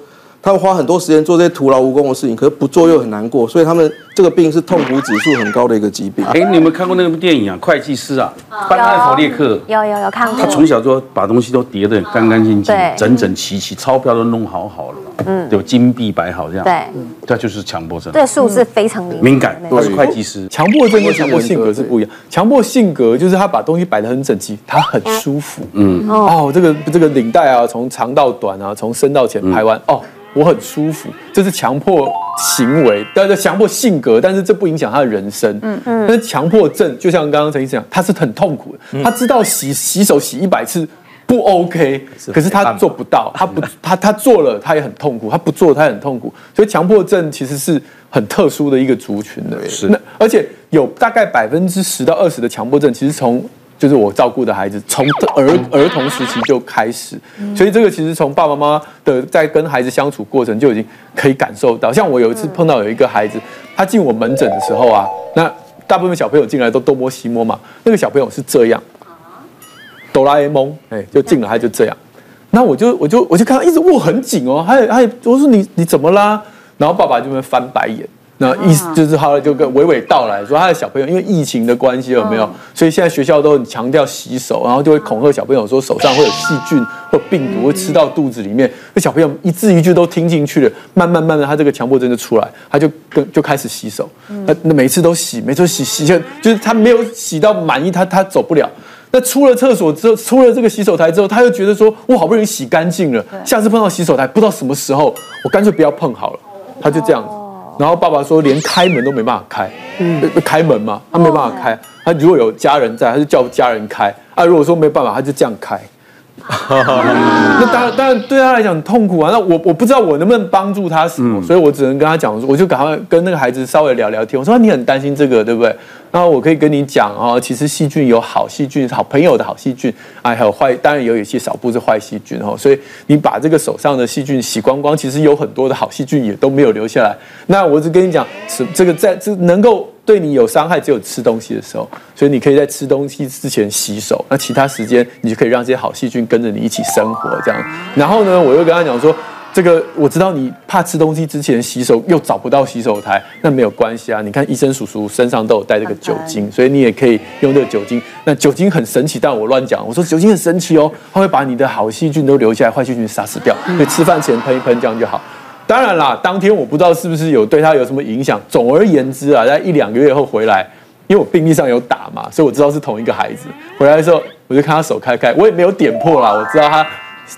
S5: 他们花很多时间做这些徒劳无功的事情，可是不做又很难过，所以他们这个病是痛苦指数很高的一个疾病。
S1: 哎，你有没有看过那部电影啊？会计师啊，班艾佛列克。
S8: 有有有看过。
S1: 他从小就把东西都叠得干干净净、整整齐齐，钞票都弄好好了，嗯，有金币摆好这样。对，他就是强迫症。
S8: 对数字非常
S1: 敏感，都是会计师。
S9: 强迫症跟强迫性格是不一样。强迫性格就是他把东西摆得很整齐，他很舒服。嗯哦，这个这个领带啊，从长到短啊，从深到浅排完哦。我很舒服，这是强迫行为，但是强迫性格，但是这不影响他的人生。嗯嗯。但是强迫症，就像刚刚陈医生讲，他是很痛苦的。他知道洗洗手洗一百次不 OK，可是他做不到，他不 他他做了他也很痛苦，他不做他也很痛苦。所以强迫症其实是很特殊的一个族群的。是。那而且有大概百分之十到二十的强迫症，其实从就是我照顾的孩子，从儿儿童时期就开始，所以这个其实从爸爸妈妈的在跟孩子相处过程就已经可以感受到。像我有一次碰到有一个孩子，他进我门诊的时候啊，那大部分小朋友进来都东摸西摸嘛，那个小朋友是这样，哆啦 A 梦，哎，就进来他就这样，那我就我就我就看他一直握很紧哦，他他我说你你怎么啦？然后爸爸就会翻白眼。那意思就是他就跟娓娓道来说，他的小朋友因为疫情的关系有没有？所以现在学校都很强调洗手，然后就会恐吓小朋友说手上会有细菌或病毒会吃到肚子里面。那小朋友一字一句都听进去了，慢慢慢的他这个强迫症就出来，他就跟就开始洗手。那那每次都洗，每次都洗洗就就是他没有洗到满意，他他走不了。那出了厕所之后，出了这个洗手台之后，他又觉得说，我好不容易洗干净了，下次碰到洗手台不知道什么时候，我干脆不要碰好了。他就这样子。然后爸爸说，连开门都没办法开，嗯，开门嘛，他没办法开。他如果有家人在，他就叫家人开。啊，如果说没办法，他就这样开。那当然，当然对他来讲很痛苦啊。那我我不知道我能不能帮助他什么，嗯、所以我只能跟他讲，我就赶快跟那个孩子稍微聊聊天。我说你很担心这个，对不对？那我可以跟你讲啊，其实细菌有好细菌，好朋友的好细菌啊，还有坏，当然有一些少部是坏细菌哦。所以你把这个手上的细菌洗光光，其实有很多的好细菌也都没有留下来。那我只跟你讲，是这个在这能够。对你有伤害，只有吃东西的时候，所以你可以在吃东西之前洗手。那其他时间，你就可以让这些好细菌跟着你一起生活，这样。然后呢，我又跟他讲说，这个我知道你怕吃东西之前洗手又找不到洗手台，那没有关系啊。你看医生叔叔身上都有带这个酒精，所以你也可以用这个酒精。那酒精很神奇，但我乱讲。我说酒精很神奇哦，它会把你的好细菌都留下来，坏细菌杀死掉。所以吃饭前喷一喷，这样就好。当然啦，当天我不知道是不是有对他有什么影响。总而言之啊，在一两个月后回来，因为我病历上有打嘛，所以我知道是同一个孩子。回来的时候，我就看他手开开，我也没有点破啦，我知道他。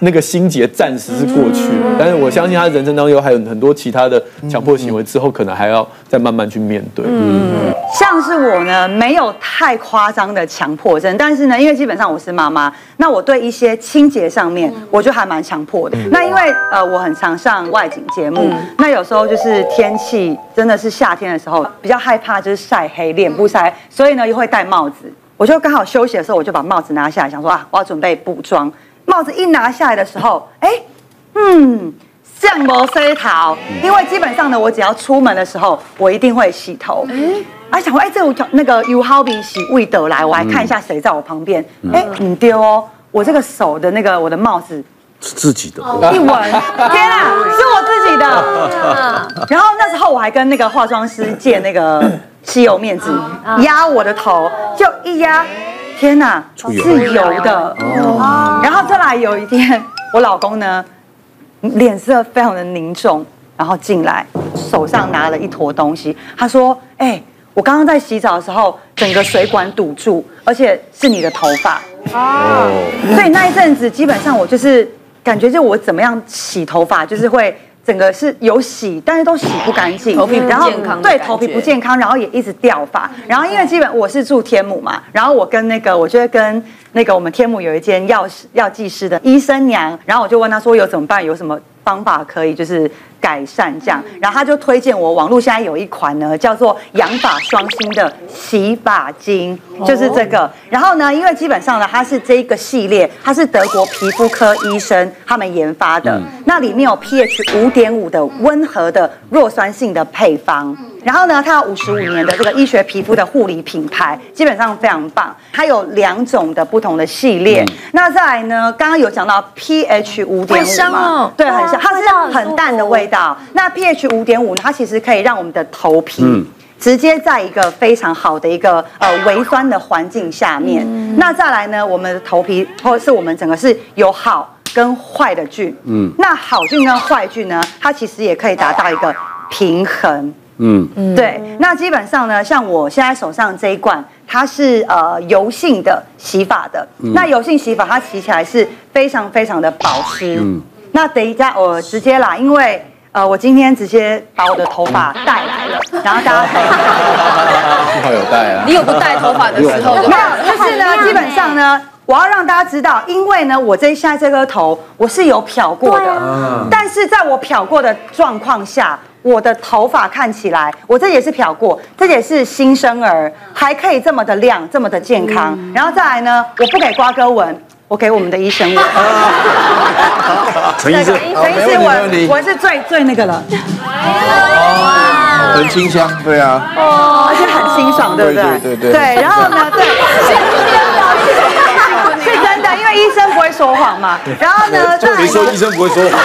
S9: 那个心结暂时是过去了，但是我相信他人生当中还有很多其他的强迫行为，之后可能还要再慢慢去面对。
S15: 嗯，像是我呢，没有太夸张的强迫症，但是呢，因为基本上我是妈妈，那我对一些清洁上面，我就还蛮强迫的。那因为呃，我很常上外景节目，那有时候就是天气真的是夏天的时候，比较害怕就是晒黑，脸部晒，所以呢又会戴帽子。我就刚好休息的时候，我就把帽子拿下来，想说啊，我要准备补妆。帽子一拿下来的时候，哎，嗯，像没洗头，因为基本上呢，我只要出门的时候，我一定会洗头。哎，啊想说，哎，这我那个 You How Be 洗味德来，我还看一下谁在我旁边。哎，你丢哦，我这个手的那个我的帽子
S1: 是自己的，
S15: 一闻，天啊，是我自己的。然后那时候我还跟那个化妆师借那个吸油面纸压我的头，就一压。天呐，是油的。然后再来有一天，我老公呢，脸色非常的凝重，然后进来，手上拿了一坨东西。他说：“哎，我刚刚在洗澡的时候，整个水管堵住，而且是你的头发。”哦。所以那一阵子，基本上我就是感觉，就我怎么样洗头发，就是会。整个是有洗，但是都洗不干净，头皮不健康。对，头皮不健康，然后也一直掉发。然后因为基本我是住天母嘛，然后我跟那个，我就会跟那个我们天母有一间药药剂师的医生娘，然后我就问他说有怎么办，有什么方法可以就是。改善这样，然后他就推荐我，网络现在有一款呢，叫做养发双芯的洗发精，就是这个。然后呢，因为基本上呢，它是这一个系列，它是德国皮肤科医生他们研发的，那里面有 pH 五点五的温和的弱酸性的配方。然后呢，它有五十五年的这个医学皮肤的护理品牌，基本上非常棒。它有两种的不同的系列。嗯、那再来呢，刚刚有讲到 pH 五点五嘛，哦、对，很香，它是很淡的味道。那 pH 五点五，它其实可以让我们的头皮直接在一个非常好的一个呃微酸的环境下面。嗯、那再来呢，我们的头皮或者是我们整个是有好跟坏的菌。嗯，那好菌跟坏菌呢，它其实也可以达到一个平衡。嗯，对，那基本上呢，像我现在手上这一罐，它是呃油性的洗发的。嗯、那油性洗发，它洗起来是非常非常的保湿。嗯，那等一下我直接啦，因为呃我今天直接把我的头发带来了，然后大家可以。
S5: 幸好有带啊。
S6: 你有不带头发的时候？
S15: 没有，就是呢，基本上呢，我要让大家知道，因为呢，我这现在这个头我是有漂过的，啊、但是在我漂过的状况下。我的头发看起来，我这也是漂过，这也是新生儿，还可以这么的亮，这么的健康。然后再来呢，我不给瓜哥闻，我给我们的医生闻。
S1: 陈医生，陈
S15: 医生闻，我是最最那个了。
S5: 很清香，对啊。
S15: 哦，而且很清爽，对不对？对对对。对，然后呢，对，是真的，因为医生不会说谎嘛。然后呢，
S1: 就你说医生不会说谎。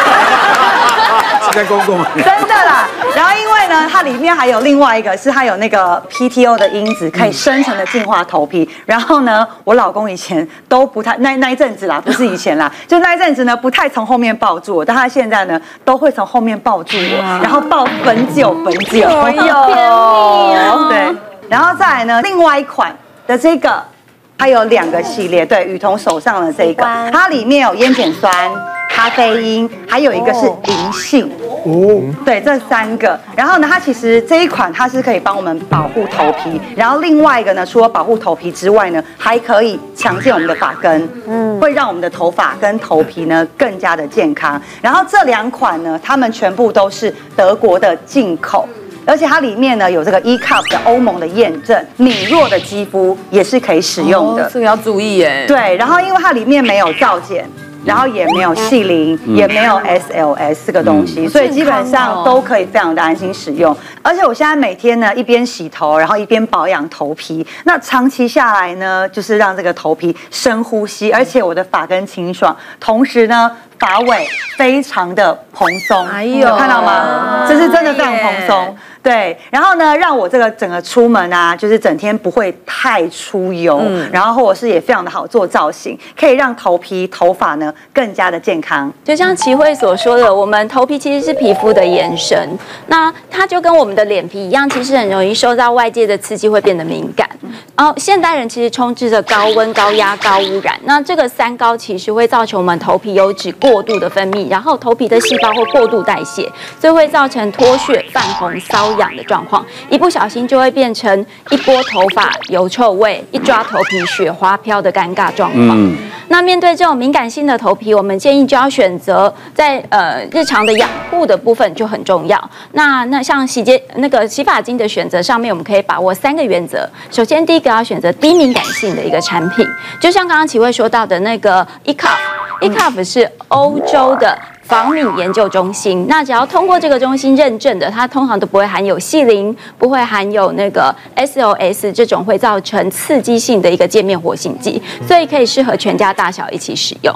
S1: 在公共
S15: 真的啦，然后因为呢，它里面还有另外一个，是它有那个 PTO 的因子，可以深层的净化头皮。然后呢，我老公以前都不太那那一阵子啦，不是以前啦，就那一阵子呢，不太从后面抱住我，但他现在呢，都会从后面抱住我，然后抱很久很久。哎呦，对，然后再来呢，另外一款的这个，它有两个系列，对，雨桐手上的这个，它里面有烟碱酸。咖啡因，还有一个是银杏，哦，对，这三个。然后呢，它其实这一款它是可以帮我们保护头皮，然后另外一个呢，除了保护头皮之外呢，还可以强健我们的发根，嗯，会让我们的头发跟头皮呢更加的健康。然后这两款呢，它们全部都是德国的进口，而且它里面呢有这个 E-Cup 的欧盟的验证，敏弱的肌肤也是可以使用的。
S6: 这个要注意耶。
S15: 对，然后因为它里面没有皂碱。然后也没有矽灵，也没有 SLS 这个东西，所以基本上都可以非常的安心使用。而且我现在每天呢，一边洗头，然后一边保养头皮，那长期下来呢，就是让这个头皮深呼吸，而且我的发根清爽，同时呢。发尾非常的蓬松，哎呦，有看到吗？这是真的非常蓬松。对，然后呢，让我这个整个出门啊，就是整天不会太出油，嗯、然后或者是也非常的好做造型，可以让头皮头发呢更加的健康。
S16: 就像齐慧所说的，我们头皮其实是皮肤的延伸，那它就跟我们的脸皮一样，其实很容易受到外界的刺激，会变得敏感。然后现代人其实充斥着高温、高压、高污染，那这个三高其实会造成我们头皮油脂过度的分泌，然后头皮的细胞会过度代谢，所以会造成脱屑、泛红、瘙痒的状况，一不小心就会变成一拨头发油臭味，一抓头皮雪花飘的尴尬状况。嗯、那面对这种敏感性的头皮，我们建议就要选择在呃日常的养护的部分就很重要。那那像洗洁那个洗发精的选择上面，我们可以把握三个原则。首先，第一个要选择低敏感性的一个产品，就像刚刚齐慧说到的那个 ECOF，ECOF 是欧洲的。防敏研究中心，那只要通过这个中心认证的，它通常都不会含有细磷，不会含有那个 SOS 这种会造成刺激性的一个界面活性剂，所以可以适合全家大小一起使用。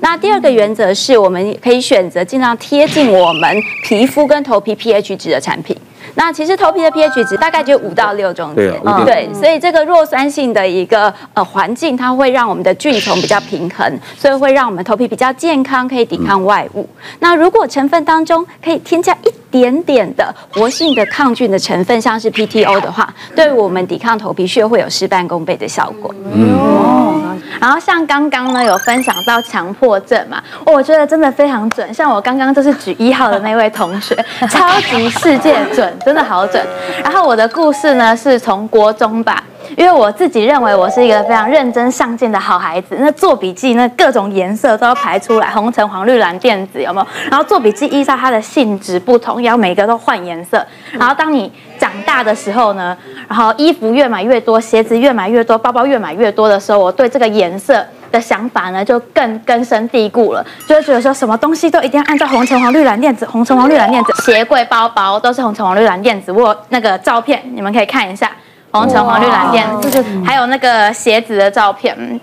S16: 那第二个原则是，我们可以选择尽量贴近我们皮肤跟头皮 pH 值的产品。那其实头皮的 pH 值大概就五到六中间，对，对，所以这个弱酸性的一个呃环境，它会让我们的菌丛比较平衡，所以会让我们头皮比较健康，可以抵抗外物。那如果成分当中可以添加一点点的活性的抗菌的成分，像是 PTO 的话，对我们抵抗头皮屑会有事半功倍的效果。嗯，然后像刚刚呢有分享到强迫症嘛，我觉得真的非常准。像我刚刚就是举一号的那位同学，超级世界准。真的好准，然后我的故事呢是从国中吧，因为我自己认为我是一个非常认真上进的好孩子，那做笔记那各种颜色都要排出来，红橙黄绿蓝靛紫有没有？然后做笔记依照它的性质不同，要每个都换颜色。然后当你长大的时候呢，然后衣服越买越多，鞋子越买越多，包包越买越多的时候，我对这个颜色的想法呢，就更根深蒂固了，就会觉得说什么东西都一定要按照红橙黄绿蓝靛紫，红橙黄绿蓝靛紫，鞋柜包包都是红橙黄绿蓝靛紫。我那个照片，你们可以看一下，红橙黄绿蓝靛紫，还有那个鞋子的照片。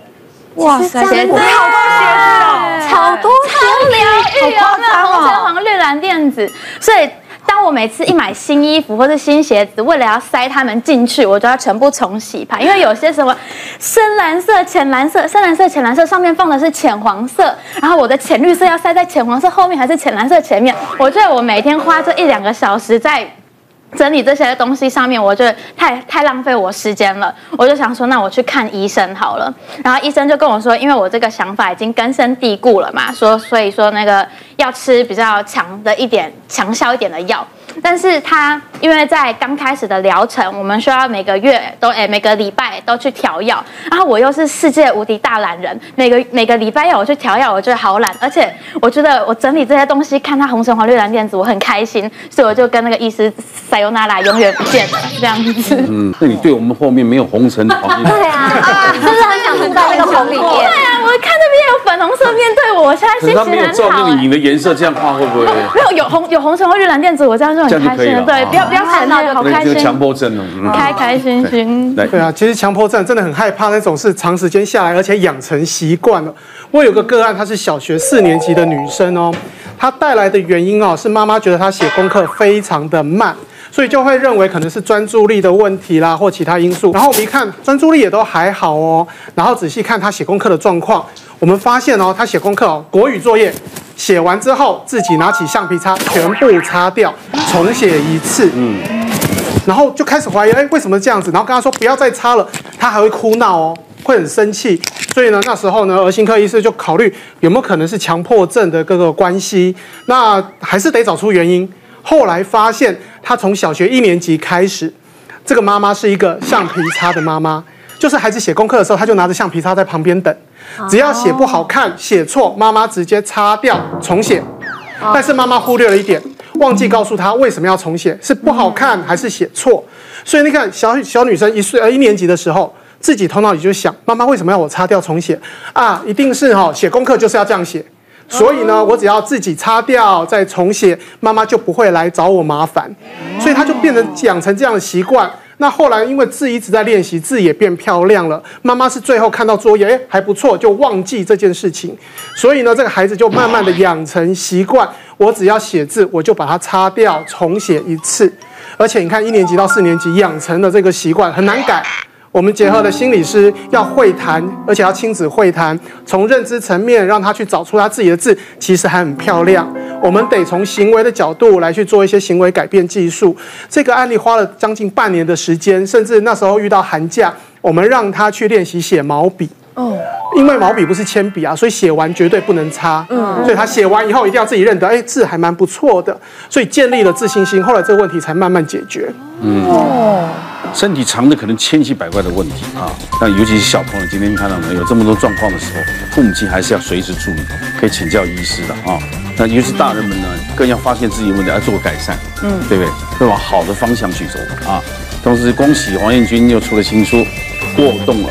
S16: 哇塞，鞋子好多鞋子哦，好多超疗愈哦，那红橙黄绿蓝靛紫，所以。当我每次一买新衣服或是新鞋子，为了要塞它们进去，我就要全部重洗牌，因为有些什么深蓝色、浅蓝色、深蓝色、浅蓝色上面放的是浅黄色，然后我的浅绿色要塞在浅黄色后面还是浅蓝色前面？我觉得我每天花这一两个小时在。整理这些东西上面，我觉得太太浪费我时间了。我就想说，那我去看医生好了。然后医生就跟我说，因为我这个想法已经根深蒂固了嘛，说所以说那个要吃比较强的一点、强效一点的药。但是他因为在刚开始的疗程，我们需要每个月都哎每个礼拜都去调药，然后我又是世界无敌大懒人，每个每个礼拜要我去调药，我觉得好懒，而且我觉得我整理这些东西，看它红橙黄绿蓝靛紫，我很开心，所以我就跟那个医师塞尤娜拉永远不见了这样子。
S1: 嗯，那你对我们后面没有红橙黄绿？
S3: 对啊，是不是很想混在那个红里面？对啊，我看那边有粉红色面对我，我现在心情很好。他没有照那个影
S1: 的颜色这样画会不会？
S3: 没有，有红有红橙或绿蓝靛紫，我这样就很开心了。对，不要不要看到就好开心。
S1: 强迫症了，
S3: 开开心心。
S14: 对啊，其实强迫症真的很害怕那种是长时间下来，而且养成习惯了。我有个个案，她是小学四年级的女生哦，她带来的原因哦是妈妈觉得她写功课非常的慢，所以就会认为可能是专注力的问题啦，或其他因素。然后我们一看专注力也都还好哦，然后仔细看她写功课的状况，我们发现哦，他写功课哦，国语作业。写完之后，自己拿起橡皮擦，全部擦掉，重写一次。嗯，然后就开始怀疑，哎，为什么这样子？然后跟他说不要再擦了，他还会哭闹哦，会很生气。所以呢，那时候呢，儿心科医师就考虑有没有可能是强迫症的各个关系。那还是得找出原因。后来发现，他从小学一年级开始，这个妈妈是一个橡皮擦的妈妈，就是孩子写功课的时候，他就拿着橡皮擦在旁边等。只要写不好看、写错，妈妈直接擦掉重写。但是妈妈忽略了一点，忘记告诉他为什么要重写，是不好看还是写错？所以你看，小小女生一岁呃一年级的时候，自己头脑里就想，妈妈为什么要我擦掉重写啊？一定是哈写功课就是要这样写，所以呢，我只要自己擦掉再重写，妈妈就不会来找我麻烦，所以她就变成养成这样的习惯。那后来因为字一直在练习，字也变漂亮了。妈妈是最后看到作业，哎，还不错，就忘记这件事情。所以呢，这个孩子就慢慢的养成习惯，我只要写字，我就把它擦掉，重写一次。而且你看，一年级到四年级养成的这个习惯很难改。我们结合了心理师，要会谈，而且要亲子会谈，从认知层面让他去找出他自己的字，其实还很漂亮。我们得从行为的角度来去做一些行为改变技术。这个案例花了将近半年的时间，甚至那时候遇到寒假，我们让他去练习写毛笔。哦，因为毛笔不是铅笔啊，所以写完绝对不能擦。嗯，所以他写完以后一定要自己认得，哎，字还蛮不错的，所以建立了自信心。后来这个问题才慢慢解决。嗯。哦。
S1: 身体长的可能千奇百怪的问题啊，那尤其是小朋友，今天看到没有这么多状况的时候，父母亲还是要随时注意，可以请教医师的啊。那尤其是大人们呢，更要发现自己问题，要做改善，嗯，对不对？会往好的方向去走啊。同时，恭喜黄彦君又出了新书《过动儿》